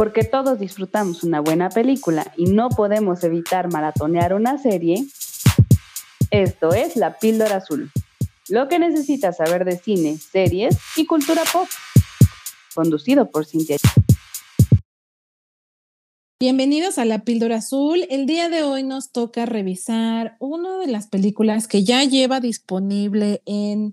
Porque todos disfrutamos una buena película y no podemos evitar maratonear una serie, esto es La Píldora Azul. Lo que necesitas saber de cine, series y cultura pop. Conducido por Cintia. Bienvenidos a La Píldora Azul. El día de hoy nos toca revisar una de las películas que ya lleva disponible en,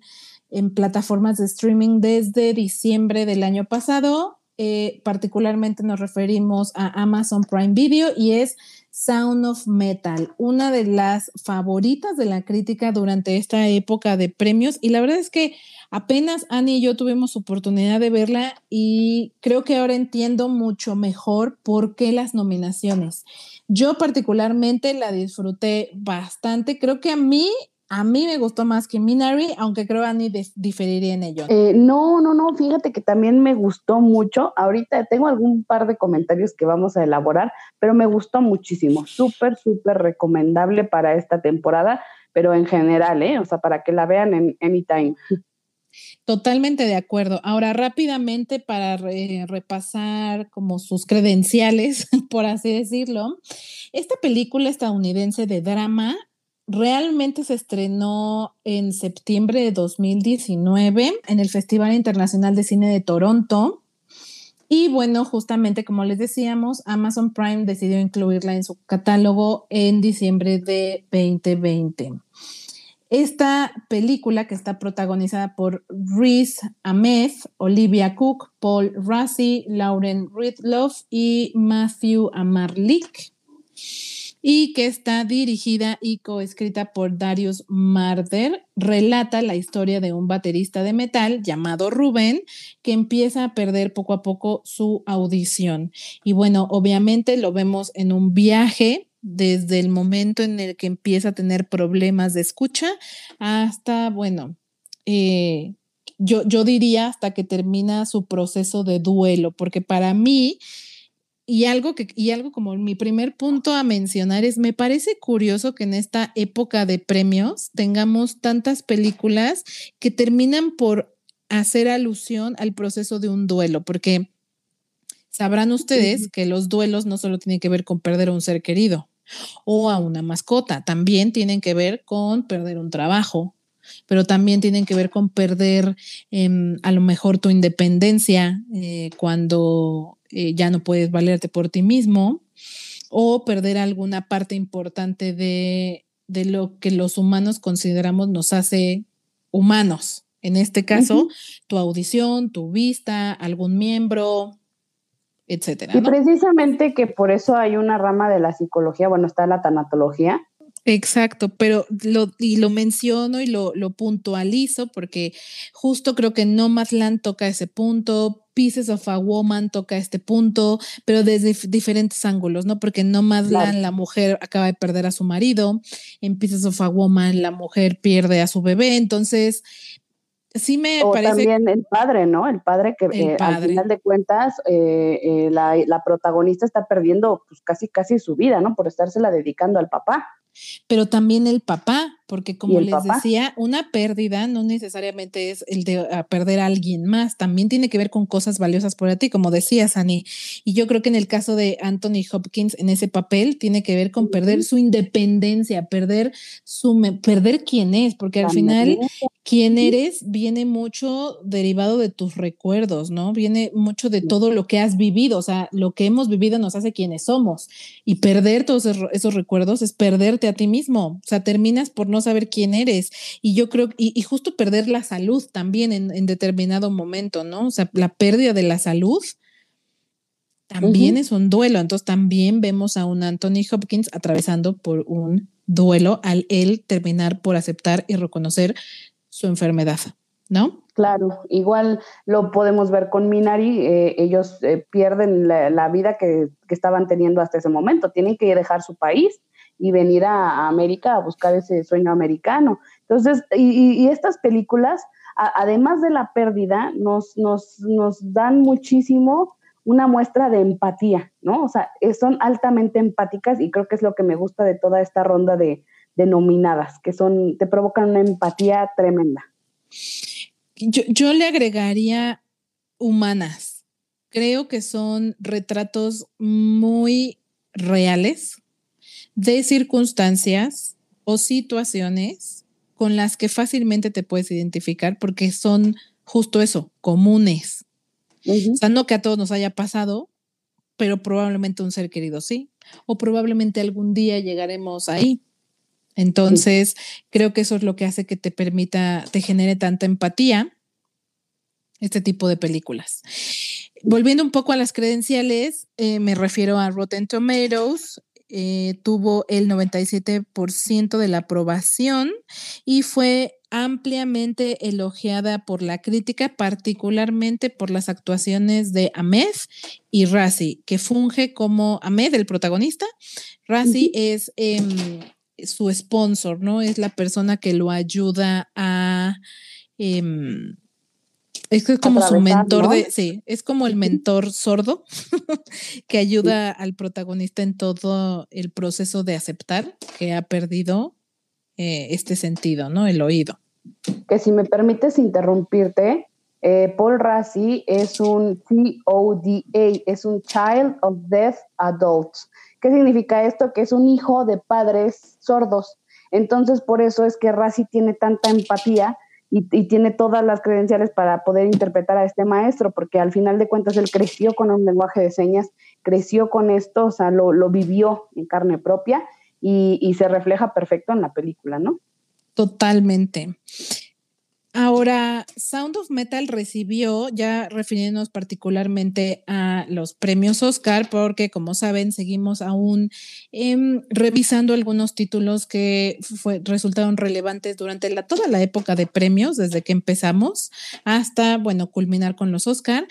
en plataformas de streaming desde diciembre del año pasado eh, particularmente nos referimos a Amazon Prime Video y es Sound of Metal, una de las favoritas de la crítica durante esta época de premios. Y la verdad es que apenas Annie y yo tuvimos oportunidad de verla y creo que ahora entiendo mucho mejor por qué las nominaciones. Yo particularmente la disfruté bastante. Creo que a mí a mí me gustó más que Minari, aunque creo que Annie diferiría en ello. Eh, no, no, no, fíjate que también me gustó mucho. Ahorita tengo algún par de comentarios que vamos a elaborar, pero me gustó muchísimo. Súper, súper recomendable para esta temporada, pero en general, ¿eh? O sea, para que la vean en Anytime. Totalmente de acuerdo. Ahora, rápidamente para repasar como sus credenciales, por así decirlo, esta película estadounidense de drama realmente se estrenó en septiembre de 2019 en el Festival Internacional de Cine de Toronto. Y bueno, justamente como les decíamos, Amazon Prime decidió incluirla en su catálogo en diciembre de 2020. Esta película que está protagonizada por Reese Ahmed, Olivia Cook, Paul Rassi, Lauren Ridloff y Matthew Amarlik y que está dirigida y coescrita por Darius Marder, relata la historia de un baterista de metal llamado Rubén que empieza a perder poco a poco su audición. Y bueno, obviamente lo vemos en un viaje desde el momento en el que empieza a tener problemas de escucha hasta, bueno, eh, yo, yo diría hasta que termina su proceso de duelo, porque para mí y algo, que, y algo como mi primer punto a mencionar es, me parece curioso que en esta época de premios tengamos tantas películas que terminan por hacer alusión al proceso de un duelo, porque sabrán ustedes que los duelos no solo tienen que ver con perder a un ser querido o a una mascota, también tienen que ver con perder un trabajo, pero también tienen que ver con perder em, a lo mejor tu independencia eh, cuando eh, ya no puedes valerte por ti mismo o perder alguna parte importante de, lo que los humanos consideramos nos hace humanos. En este caso, tu audición, tu vista, algún miembro, etcétera. Y precisamente que por eso hay una rama de la psicología, bueno, está la tanatología, Exacto, pero lo, y lo menciono y lo, lo, puntualizo porque justo creo que No Land toca ese punto, Pieces of a Woman toca este punto, pero desde diferentes ángulos, ¿no? Porque No Land la mujer acaba de perder a su marido, en Pieces of a Woman la mujer pierde a su bebé, entonces sí me o parece... También el padre, ¿no? El padre que eh, al final de cuentas eh, eh, la, la, protagonista está perdiendo pues casi casi su vida, ¿no? Por estársela dedicando al papá pero también el papá, porque como les decía, una pérdida no necesariamente es el de perder a alguien más, también tiene que ver con cosas valiosas para ti, como decías, Ani. Y yo creo que en el caso de Anthony Hopkins, en ese papel, tiene que ver con perder su independencia, perder su perder quién es, porque al final quién eres viene mucho derivado de tus recuerdos, ¿no? Viene mucho de todo lo que has vivido, o sea, lo que hemos vivido nos hace quienes somos. Y perder todos esos recuerdos es perderte a ti mismo, o sea, terminas por no saber quién eres. Y yo creo, y, justo perder la salud también en, determinado momento, ¿no? O sea, la pérdida de la salud también es un duelo. Entonces también vemos a un Anthony Hopkins atravesando por un duelo al él terminar por aceptar y reconocer su enfermedad, ¿no? Claro, igual lo podemos ver con Minari, eh, ellos eh, pierden la, vida que, que, estaban teniendo hasta ese momento, tienen que dejar su país y venir a, América a buscar ese sueño americano. Entonces, y, estas películas, además de la pérdida, nos, nos, dan muchísimo una muestra de empatía, ¿no? O sea, son altamente empáticas y creo que es lo que me gusta de toda esta ronda de, de nominadas, que son, te provocan una empatía tremenda. Yo, yo le agregaría humanas, creo que son retratos muy reales de circunstancias o situaciones con las que fácilmente te puedes identificar porque son justo eso, comunes. O sea, no que a todos nos haya pasado, pero probablemente un ser querido sí, o probablemente algún día llegaremos ahí. Entonces, creo que eso es lo que hace que te permita, te genere tanta empatía este tipo de películas. Volviendo un poco a las credenciales, eh, me refiero a Rotten Tomatoes, eh, tuvo el 97% de la aprobación y fue ampliamente elogiada por la crítica, particularmente por las actuaciones de Ahmed y Razi, que funge como Ahmed, el protagonista. Razi es em, su sponsor, ¿no? Es la persona que lo ayuda a... Em, es como su mentor de, sí, es como el mentor sordo que ayuda al protagonista en todo el proceso de aceptar que ha perdido eh, este sentido, ¿no? El oído. Que si me permites interrumpirte, eh, Paul Rassi es un CODA, es un Child of Deaf Adults. ¿Qué significa esto? Que es un hijo de padres sordos. Entonces, por eso es que Rassi tiene tanta empatía y, tiene todas las credenciales para poder interpretar a este maestro, porque al final de cuentas él creció con un lenguaje de señas, creció con esto, o sea, lo, lo vivió en carne propia y, se refleja perfecto en la película, ¿no? Totalmente. Ahora, Sound of Metal recibió, ya refiriéndonos particularmente a los premios Oscar, porque como saben, seguimos aún em, revisando algunos títulos que resultaron relevantes durante toda la época de premios, desde que empezamos hasta, bueno, culminar con los Oscar.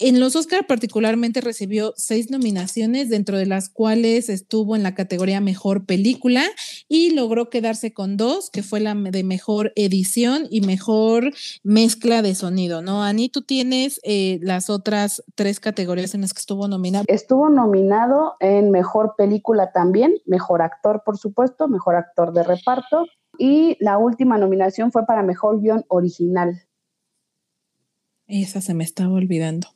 En los Oscar particularmente recibió seis nominaciones, dentro de las cuales estuvo en la categoría Mejor Película y logró quedarse con dos, que fue la de Mejor Edición y Mejor Mezcla de Sonido, ¿no? Ani, tú tienes eh, las otras tres categorías en las que estuvo nominado. Estuvo nominado en Mejor Película también, Mejor Actor, por supuesto, Mejor Actor de Reparto y la última nominación fue para Mejor Guión Original. Esa se me estaba olvidando.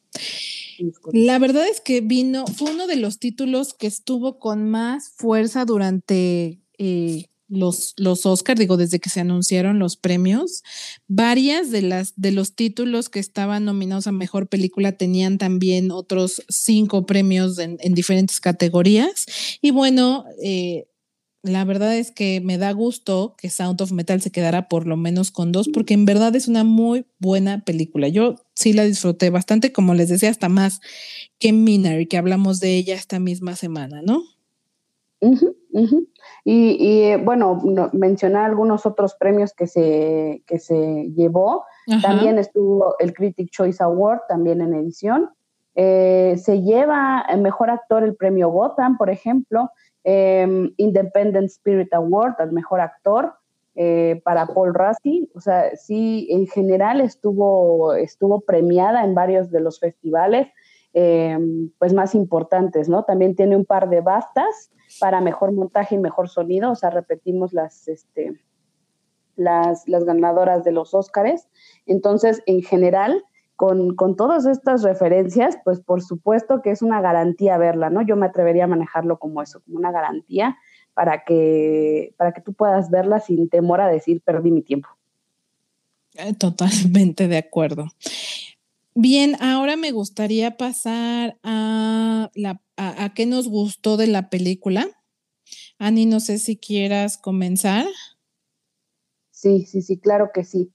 La verdad es que vino, fue uno de los títulos que estuvo con más fuerza durante eh, los, los Oscar, digo, desde que se anunciaron los premios. Varias de las de los títulos que estaban nominados a mejor película tenían también otros cinco premios en, diferentes categorías. Y bueno, eh, la verdad es que me da gusto que Sound of Metal se quedara por lo menos con dos, porque en verdad es una muy buena película. Yo sí la disfruté bastante, como les decía, hasta más que Minari, que hablamos de ella esta misma semana, ¿no? Y, bueno, mencionar algunos otros premios que se, que se llevó. También estuvo el Critic Choice Award, también en edición. Eh, se lleva el mejor actor el premio Gotham, por ejemplo. Em, Independent Spirit Award al mejor actor eh, para Paul Rassi. O sea, sí, en general estuvo, estuvo premiada en varios de los festivales em, pues más importantes, ¿no? También tiene un par de bastas para mejor montaje y mejor sonido. O sea, repetimos las, este, las, las ganadoras de los Óscares. Entonces, en general, con, todas estas referencias, pues por supuesto que es una garantía verla, ¿no? Yo me atrevería a manejarlo como eso, como una garantía para que, para que tú puedas verla sin temor a decir perdí mi tiempo. Eh, totalmente de acuerdo. Bien, ahora me gustaría pasar a, la, a, a qué nos gustó de la película. Ani, no sé si quieras comenzar. Sí, sí, sí, claro que sí.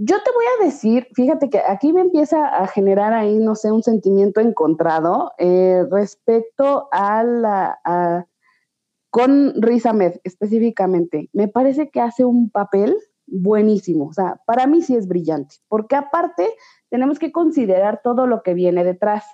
Yo te voy a decir, fíjate que aquí me empieza a generar ahí, no sé, un sentimiento encontrado eh, respecto a la, con Riz Ahmed específicamente. Me parece que hace un papel buenísimo, o sea, para mí sí es brillante, porque aparte tenemos que considerar todo lo que viene detrás.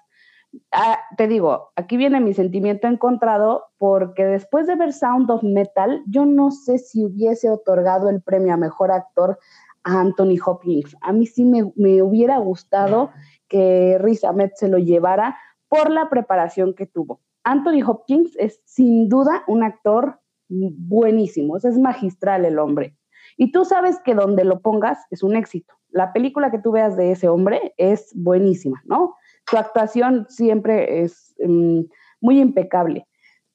Ah, te digo, aquí viene mi sentimiento encontrado porque después de ver Sound of Metal, yo no sé si hubiese otorgado el premio a mejor actor Anthony Hopkins. A mí sí me, hubiera gustado que Riz Ahmed se lo llevara por la preparación que tuvo. Anthony Hopkins es sin duda un actor buenísimo, es magistral el hombre. Y tú sabes que donde lo pongas es un éxito. La película que tú veas de ese hombre es buenísima, ¿no? su actuación siempre es mm, muy impecable.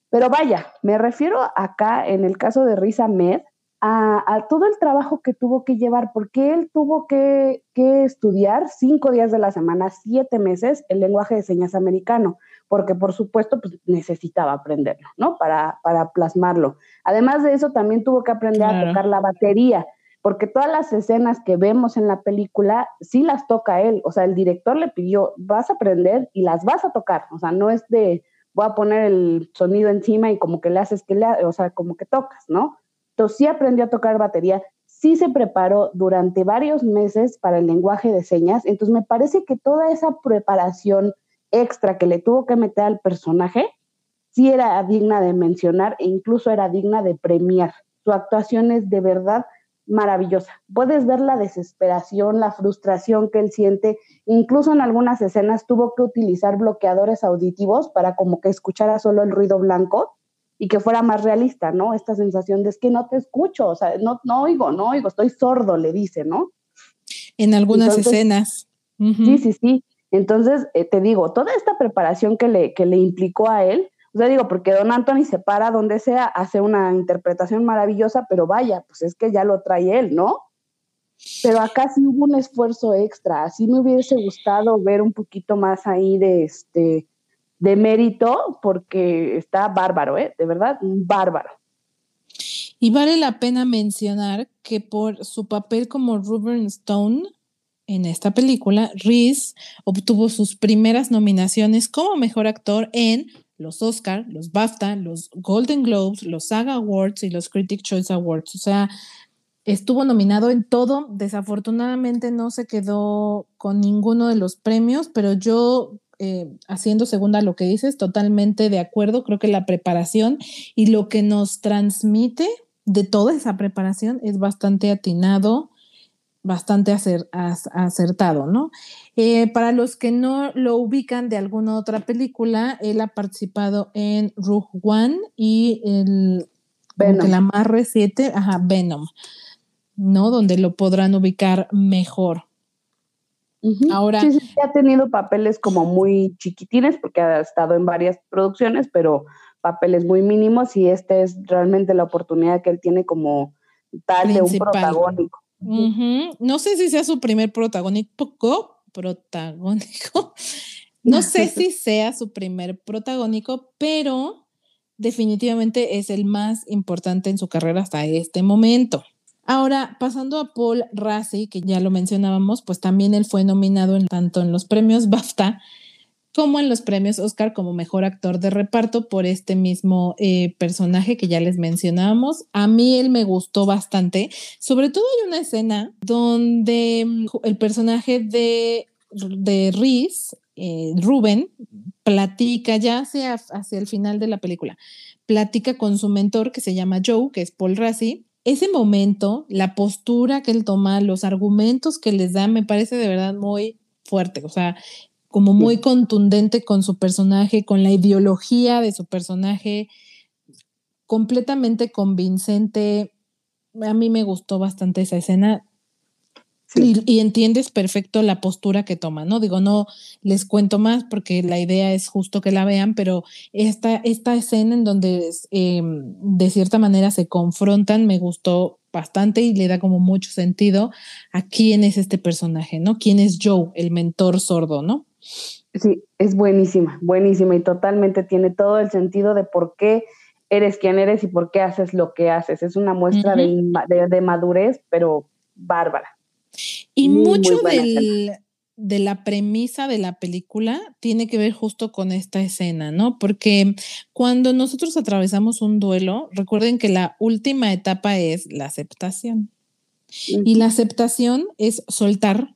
Pero vaya, me refiero acá en el caso de Riz Ahmed a, todo el trabajo que tuvo que llevar, porque él tuvo que, estudiar cinco días de la semana, siete meses, el lenguaje de señas americano, porque por supuesto pues, necesitaba aprenderlo, ¿no? Para, para plasmarlo. Además de eso, también tuvo que aprender a tocar la batería, porque todas las escenas que vemos en la película sí las toca él, o sea, el director le pidió, vas a aprender y las vas a tocar, o sea, no es de voy a poner el sonido encima y como que le haces que le, o sea, como que tocas, ¿no? Entonces sí aprendió a tocar batería, sí se preparó durante varios meses para el lenguaje de señas, entonces me parece que toda esa preparación extra que le tuvo que meter al personaje, sí era digna de mencionar e incluso era digna de premiar. Su actuación es de verdad maravillosa. Puedes ver la desesperación, la frustración que él siente. Incluso en algunas escenas tuvo que utilizar bloqueadores auditivos para como que escuchara solo el ruido blanco y que fuera más realista, ¿no? Esta sensación de es que no te escucho, o sea, no, no oigo, no oigo, estoy sordo, le dice, ¿no? En algunas escenas. Sí, sí, sí. Entonces, eh, te digo, toda esta preparación que le, que le implicó a él, o sea, digo, porque Don Anthony se para donde sea, hace una interpretación maravillosa, pero vaya, pues es que ya lo trae él, ¿no? Pero acá sí hubo un esfuerzo extra, así me hubiese gustado ver un poquito más ahí de este, de mérito porque está bárbaro, ¿eh? De verdad, bárbaro. Y vale la pena mencionar que por su papel como Ruben Stone en esta película, Reese obtuvo sus primeras nominaciones como mejor actor en los Oscar, los BAFTA, los Golden Globes, los SAG Awards y los Critic Choice Awards. O sea, estuvo nominado en todo. Desafortunadamente no se quedó con ninguno de los premios, pero yo eh, haciendo segunda lo que dices, totalmente de acuerdo. Creo que la preparación y lo que nos transmite de toda esa preparación es bastante atinado, bastante acertado, ¿no? Eh, para los que no lo ubican de alguna otra película, él ha participado en Rogue One y el, la más reciente, ajá, Venom, ¿no? Donde lo podrán ubicar mejor. Ahora. Sí, sí, ha tenido papeles como muy chiquitines porque ha estado en varias producciones, pero papeles muy mínimos y esta es realmente la oportunidad que él tiene como tal de un protagónico. No sé si sea su primer protagónico, protagónico. No sé si sea su primer protagónico, pero definitivamente es el más importante en su carrera hasta este momento. Ahora, pasando a Paul Rassi, que ya lo mencionábamos, pues también él fue nominado tanto en los premios BAFTA como en los premios Oscar como mejor actor de reparto por este mismo eh, personaje que ya les mencionábamos. A mí él me gustó bastante. Sobre todo hay una escena donde mm, el personaje de, de Reese, eh, Ruben, platica ya hacia, hacia el final de la película, platica con su mentor que se llama Joe, que es Paul Rassi, ese momento, la postura que él toma, los argumentos que les da, me parece de verdad muy fuerte, o sea, como muy contundente con su personaje, con la ideología de su personaje, completamente convincente. A mí me gustó bastante esa escena. Y, entiendes perfecto la postura que toma, ¿no? Digo, no les cuento más porque la idea es justo que la vean, pero esta, esta escena en donde em, de cierta manera se confrontan me gustó bastante y le da como mucho sentido a quién es este personaje, ¿no? ¿Quién es Joe, el mentor sordo, ¿no? Sí, es buenísima, buenísima y totalmente tiene todo el sentido de por qué eres quien eres y por qué haces lo que haces. Es una muestra de madurez, pero bárbara. Y mucho de la premisa de la película tiene que ver justo con esta escena, ¿no? Porque cuando nosotros atravesamos un duelo, recuerden que la última etapa es la aceptación. Y la aceptación es soltar.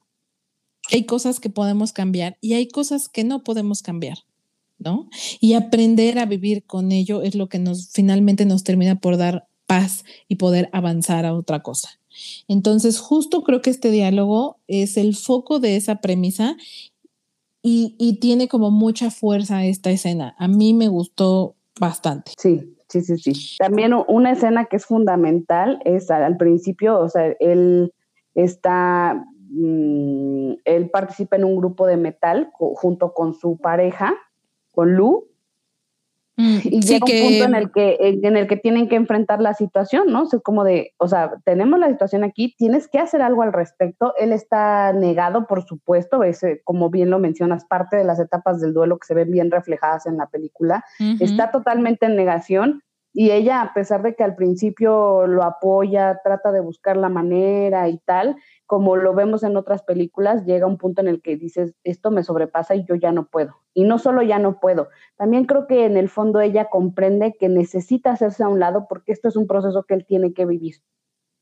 Hay cosas que podemos cambiar y hay cosas que no podemos cambiar, ¿no? Y aprender a vivir con ello es lo que nos finalmente nos termina por dar paz y poder avanzar a otra cosa. Entonces, justo creo que este diálogo es el foco de esa premisa y, tiene como mucha fuerza esta escena. A mí me gustó bastante. Sí, sí, sí, sí. También una escena que es fundamental es al, principio, o sea, él está mm, él participa en un grupo de metal junto con su pareja, con Lu, Mm, y llega un punto en el que en el que tienen que enfrentar la situación, ¿no? O como de, o sea, tenemos la situación aquí, tienes que hacer algo al respecto. Él está negado, por supuesto, es como bien lo mencionas, parte de las etapas del duelo que se ven bien reflejadas en la película. Está totalmente en negación y ella, a pesar de que al principio lo apoya, trata de buscar la manera y tal, como lo vemos en otras películas, llega un punto en el que dices, esto me sobrepasa y yo ya no puedo. Y no solo ya no puedo, también creo que en el fondo ella comprende que necesita hacerse a un lado porque esto es un proceso que él tiene que vivir.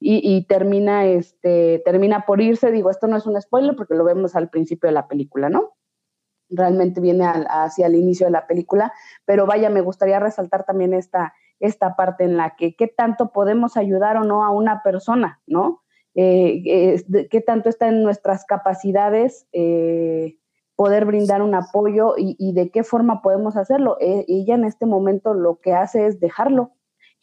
Y, termina, este, termina por irse, digo, esto no es un spoiler porque lo vemos al principio de la película, ¿no? Realmente viene hacia el inicio de la película, pero vaya, me gustaría resaltar también esta, esta parte en la que qué tanto podemos ayudar o no a una persona, ¿no? eh, qué tanto está en nuestras capacidades eh, poder brindar un apoyo y, de qué forma podemos hacerlo. E, ella en este momento lo que hace es dejarlo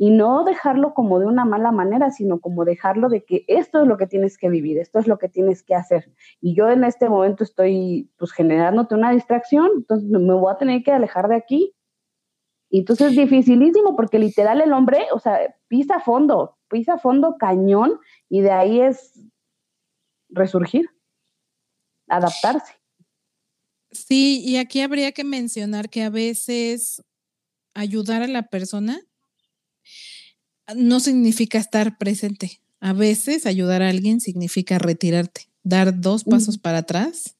y no dejarlo como de una mala manera, sino como dejarlo de que esto es lo que tienes que vivir, esto es lo que tienes que hacer. Y yo en este momento estoy pues generándote una distracción, entonces me voy a tener que alejar de aquí. Y entonces es dificilísimo porque literal el hombre, o sea, pisa fondo, pisa fondo cañón y de ahí es resurgir, adaptarse. Sí, y aquí habría que mencionar que a veces ayudar a la persona no significa estar presente. A veces ayudar a alguien significa retirarte, dar dos pasos para atrás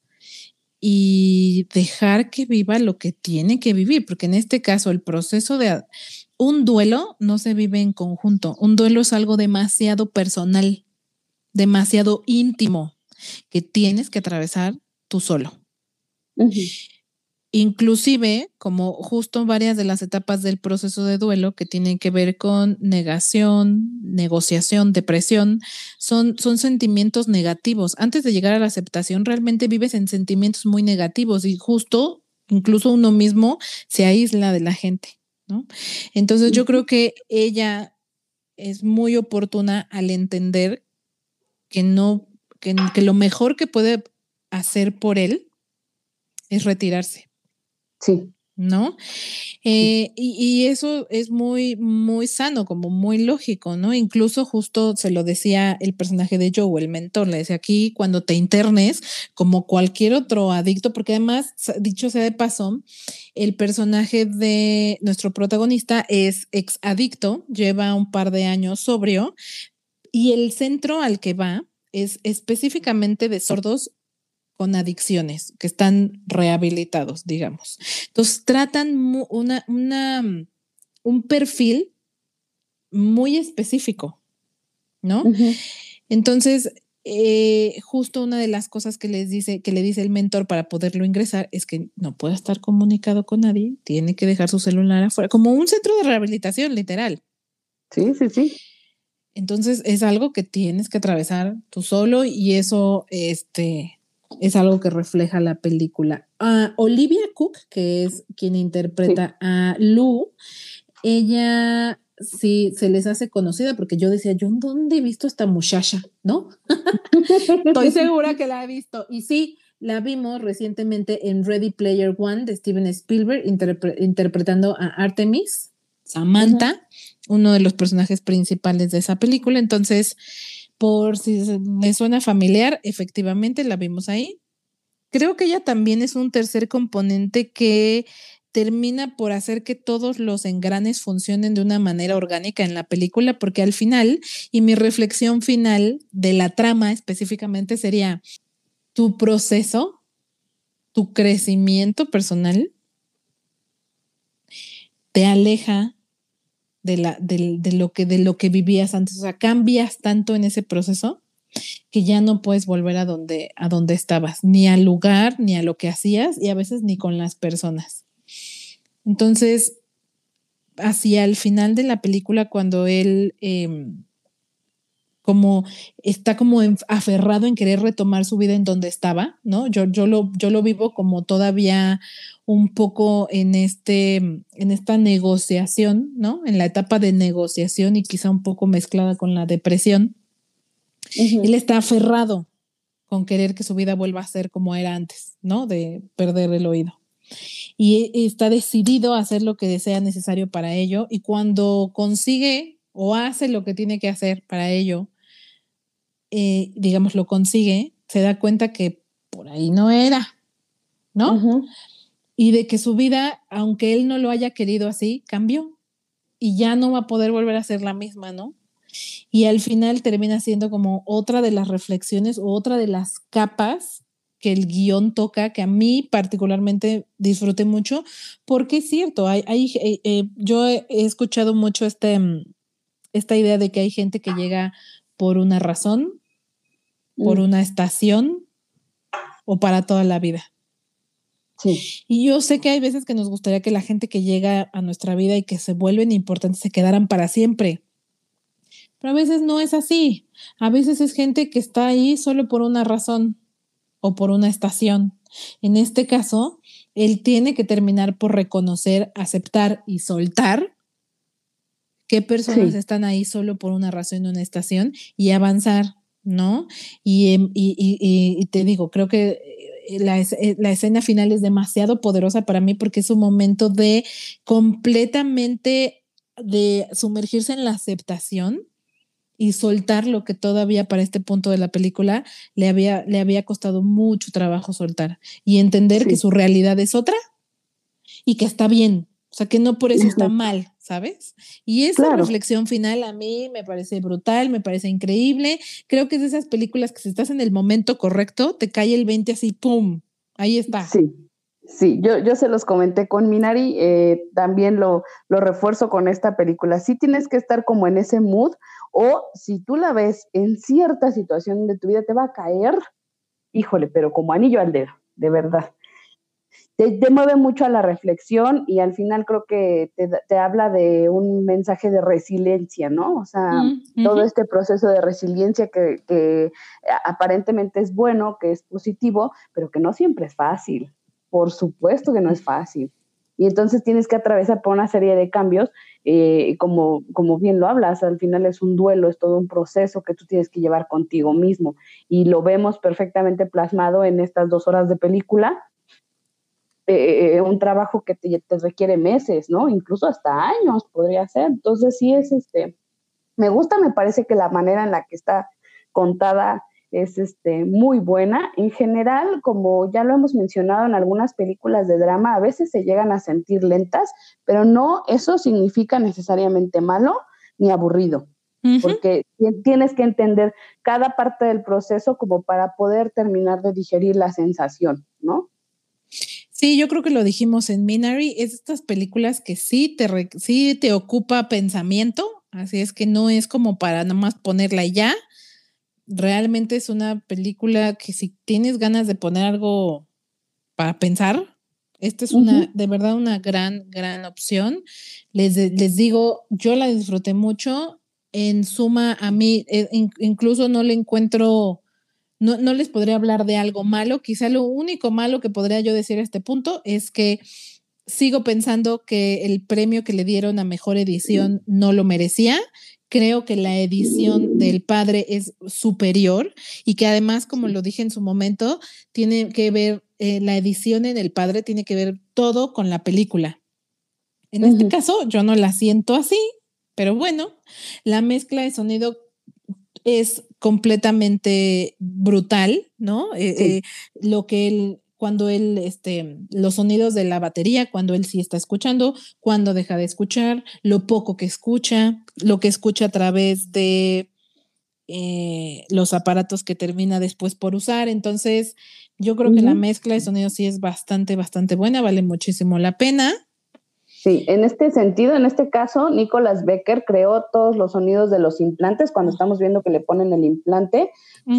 y dejar que viva lo que tiene que vivir, porque en este caso el proceso de un duelo no se vive en conjunto, un duelo es algo demasiado personal, demasiado íntimo, que tienes que atravesar tú solo. Inclusive, como justo varias de las etapas del proceso de duelo que tienen que ver con negación, negociación, depresión, son, son sentimientos negativos. Antes de llegar a la aceptación, realmente vives en sentimientos muy negativos y justo, incluso uno mismo se aísla de la gente, ¿no? Entonces yo creo que ella es muy oportuna al entender que no, que, que lo mejor que puede hacer por él es retirarse Sí. ¿No? Eh, y, eso es muy, muy sano, como muy lógico, ¿no? Incluso justo se lo decía el personaje de Joe, el mentor, le decía aquí, cuando te internes, como cualquier otro adicto, porque además, dicho sea de paso, el personaje de nuestro protagonista es ex adicto, lleva un par de años sobrio, y el centro al que va es específicamente de sordos con adicciones, que están rehabilitados, digamos. Entonces, tratan una, una, un perfil muy específico, ¿no? Entonces, eh, justo una de las cosas que les dice, que le dice el mentor para poderlo ingresar es que no puede estar comunicado con nadie, tiene que dejar su celular afuera, como un centro de rehabilitación, literal. Sí, sí, sí. Entonces es algo que tienes que atravesar tú solo y eso, este, es algo que refleja la película. Olivia Cook, que es quien interpreta a Lou, ella sí se les hace conocida porque yo decía, ¿yo en dónde he visto esta muchacha? ¿No? Estoy segura que la he visto. Y sí, la vimos recientemente en Ready Player One de Steven Spielberg interpretando a Artemis, Samantha, uno de los personajes principales de esa película. Entonces, por si me suena familiar, efectivamente la vimos ahí. Creo que ella también es un tercer componente que termina por hacer que todos los engranes funcionen de una manera orgánica en la película, porque al final, y mi reflexión final de la trama específicamente sería, tu proceso, tu crecimiento personal, te aleja de, la, de, lo que, de lo que vivías antes. O sea, cambias tanto en ese proceso que ya no puedes volver a donde, a donde estabas, ni al lugar, ni a lo que hacías y a veces ni con las personas. Entonces, hacia el final de la película, cuando él em, como está como aferrado en querer retomar su vida en donde estaba, ¿no? Yo, yo, lo, yo lo vivo como todavía un poco en, este, en esta negociación, ¿no? En la etapa de negociación y quizá un poco mezclada con la depresión. Él está aferrado con querer que su vida vuelva a ser como era antes, ¿no? De perder el oído. Y está decidido a hacer lo que sea necesario para ello y cuando consigue o hace lo que tiene que hacer para ello, eh, digamos, lo consigue, se da cuenta que por ahí no era, ¿no? Y de que su vida, aunque él no lo haya querido así, cambió y ya no va a poder volver a ser la misma, ¿no? Y al final termina siendo como otra de las reflexiones o otra de las capas que el guion toca, que a mí particularmente disfruté mucho, porque es cierto, hay, hay eh, eh, yo he escuchado mucho este, mm, esta idea de que hay gente que llega por una razón, por mm. una estación o para toda la vida. Sí. Y yo sé que hay veces que nos gustaría que la gente que llega a nuestra vida y que se vuelven importantes se quedaran para siempre. Pero a veces no es así. A veces es gente que está ahí solo por una razón o por una estación. En este caso, él tiene que terminar por reconocer, aceptar y soltar qué personas están ahí solo por una razón en una estación y avanzar, ¿no? Y, em, y, te digo, creo que eh, la, eh, la, escena final es demasiado poderosa para mí porque es un momento de completamente de sumergirse en la aceptación y soltar lo que todavía para este punto de la película le había, le había costado mucho trabajo soltar y entender que su realidad es otra y que está bien, o sea, que no por eso está mal, ¿sabes? Y esa reflexión final a mí me parece brutal, me parece increíble. Creo que es de esas películas que si estás en el momento correcto, te cae el 20 así, ¡pum! Ahí está. Sí. Sí, yo, yo se los comenté con Minari, eh, también lo, lo refuerzo con esta película. Sí tienes que estar como en ese mood, o si tú la ves en cierta situación de tu vida, te va a caer, híjole, pero como anillo al dedo, de verdad. Te, mueve mucho a la reflexión y al final creo que te, habla de un mensaje de resiliencia, ¿no? O sea, mm, todo este proceso de resiliencia que, que aparentemente es bueno, que es positivo, pero que no siempre es fácil. Por supuesto que no es fácil y entonces tienes que atravesar por una serie de cambios, eh, como, como bien lo hablas, al final es un duelo, es todo un proceso que tú tienes que llevar contigo mismo y lo vemos perfectamente plasmado en estas dos horas de película. Eh, eh, un trabajo que te, te, requiere meses, ¿no? Incluso hasta años podría ser. Entonces sí es este, me gusta, me parece que la manera en la que está contada es este, muy buena. En general, como ya lo hemos mencionado en algunas películas de drama, a veces se llegan a sentir lentas, pero no eso significa necesariamente malo ni aburrido, porque tienes que entender cada parte del proceso como para poder terminar de digerir la sensación, ¿no? Sí, yo creo que lo dijimos en Minari, es estas películas que sí te, sí te ocupa pensamiento, así es que no es como para nomás ponerla ya, realmente es una película que si tienes ganas de poner algo para pensar, esta es una, de verdad, una gran, gran opción. Les, les digo, yo la disfruté mucho. En suma, a mí eh, incluso no le encuentro, no, no les podría hablar de algo malo. Quizá lo único malo que podría yo decir a este punto es que sigo pensando que el premio que le dieron a mejor edición no lo merecía creo que la edición del padre es superior y que además, como lo dije en su momento, tiene que ver, eh, la edición en el padre tiene que ver todo con la película. En este caso, yo no la siento así, pero bueno, la mezcla de sonido es completamente brutal, ¿no? Eh, eh, lo que él cuando él, este, los sonidos de la batería, cuando él sí está escuchando, cuando deja de escuchar, lo poco que escucha, lo que escucha a través de eh, los aparatos que termina después por usar. Entonces, yo creo que la mezcla de sonidos sí es bastante, bastante buena, vale muchísimo la pena. Sí, en este sentido, en este caso, Nicolas Becker creó todos los sonidos de los implantes cuando estamos viendo que le ponen el implante,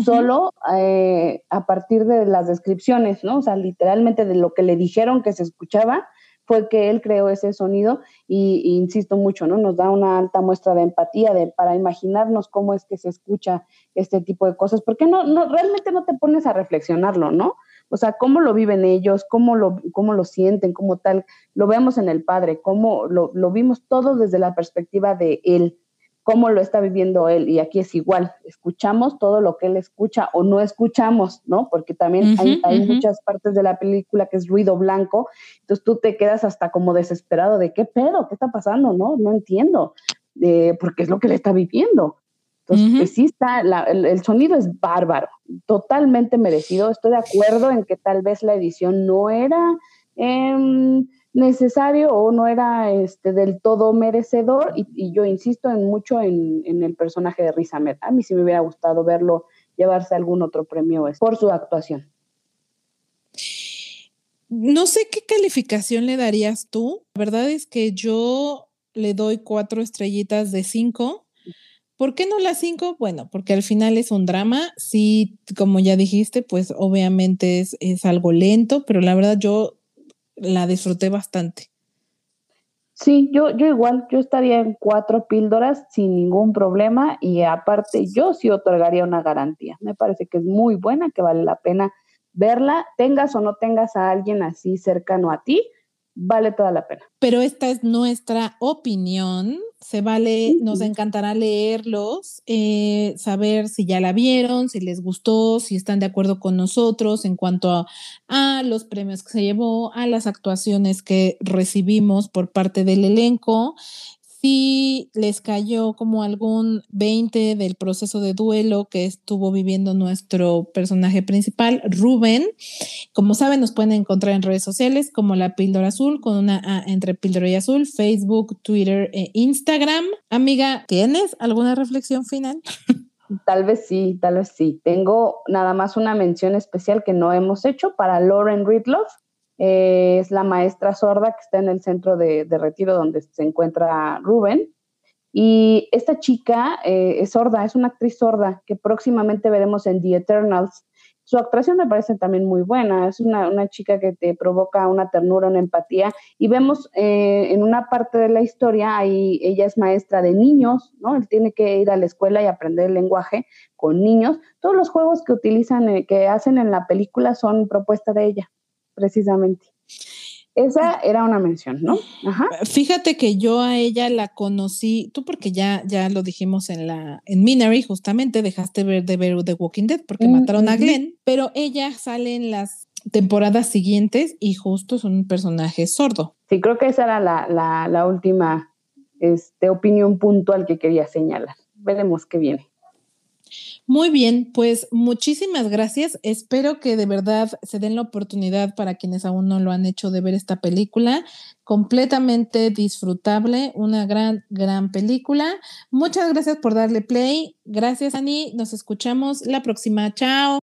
solo eh, a partir de las descripciones, ¿no? O sea, literalmente de lo que le dijeron que se escuchaba, fue que él creó ese sonido y, insisto mucho, ¿no? Nos da una alta muestra de empatía de, para imaginarnos cómo es que se escucha este tipo de cosas, porque no, no, realmente no te pones a reflexionarlo, ¿no? O sea, cómo lo viven ellos, cómo lo, cómo lo sienten, cómo tal, lo vemos en el padre, cómo lo, lo vimos todo desde la perspectiva de él. cómo lo está viviendo él. Y aquí es igual, escuchamos todo lo que él escucha o no escuchamos, ¿no? Porque también hay, muchas partes de la película que es ruido blanco, entonces tú te quedas hasta como desesperado de qué pedo, qué está pasando, ¿no? No entiendo, eh, porque es lo que él está viviendo. Entonces, pues sí está, el, sonido es bárbaro, totalmente merecido. Estoy de acuerdo en que tal vez la edición no era em, necesario o no era este, del todo merecedor y, yo insisto en mucho en, el personaje de Riz Ahmed. A mí sí me hubiera gustado verlo llevarse algún otro premio por su actuación. No sé qué calificación le darías tú. La verdad es que yo le doy cuatro estrellitas de cinco. ¿Por qué no las cinco? Bueno, porque al final es un drama. Sí, como ya dijiste, pues obviamente es, es algo lento, pero la verdad yo la disfruté bastante. Sí, yo, yo igual, yo estaría en cuatro píldoras sin ningún problema y aparte yo sí otorgaría una garantía. Me parece que es muy buena, que vale la pena verla, tengas o no tengas a alguien así cercano a ti, vale toda la pena. Pero esta es nuestra opinión se vale, nos encantará leerlos, eh, saber si ya la vieron, si les gustó, si están de acuerdo con nosotros en cuanto a, los premios que se llevó, a las actuaciones que recibimos por parte del elenco si les cayó como algún 20 del proceso de duelo que estuvo viviendo nuestro personaje principal, Rubén. Como saben, nos pueden encontrar en redes sociales como La Píldora Azul, con una A entre Píldora y Azul, Facebook, Twitter e Instagram. Amiga, ¿tienes alguna reflexión final? Tal vez sí, tal vez sí. Tengo nada más una mención especial que no hemos hecho para Lauren Ridloff, es la maestra sorda que está en el centro de, retiro donde se encuentra Rubén. Y esta chica eh, es sorda, es una actriz sorda que próximamente veremos en The Eternals. Su actuación me parece también muy buena, es una, chica que te provoca una ternura, una empatía. Y vemos eh, en una parte de la historia, ahí ella es maestra de niños, ¿no? Él tiene que ir a la escuela y aprender el lenguaje con niños. Todos los juegos que utilizan, eh, que hacen en la película son propuesta de ella precisamente. Esa era una mención, ¿no? Fíjate que yo a ella la conocí, tú porque ya, ya lo dijimos en la, en Minary, justamente dejaste ver de ver The Walking Dead porque mm, mataron a Glenn, pero ella sale en las temporadas siguientes y justo es un personaje sordo. Sí, creo que esa era la, la última este, opinión puntual que quería señalar. Veremos qué viene. Muy bien, pues muchísimas gracias. Espero que de verdad se den la oportunidad para quienes aún no lo han hecho de ver esta película. Completamente disfrutable, una gran, gran película. Muchas gracias por darle play. Gracias, Ani. Nos escuchamos la próxima. Chao.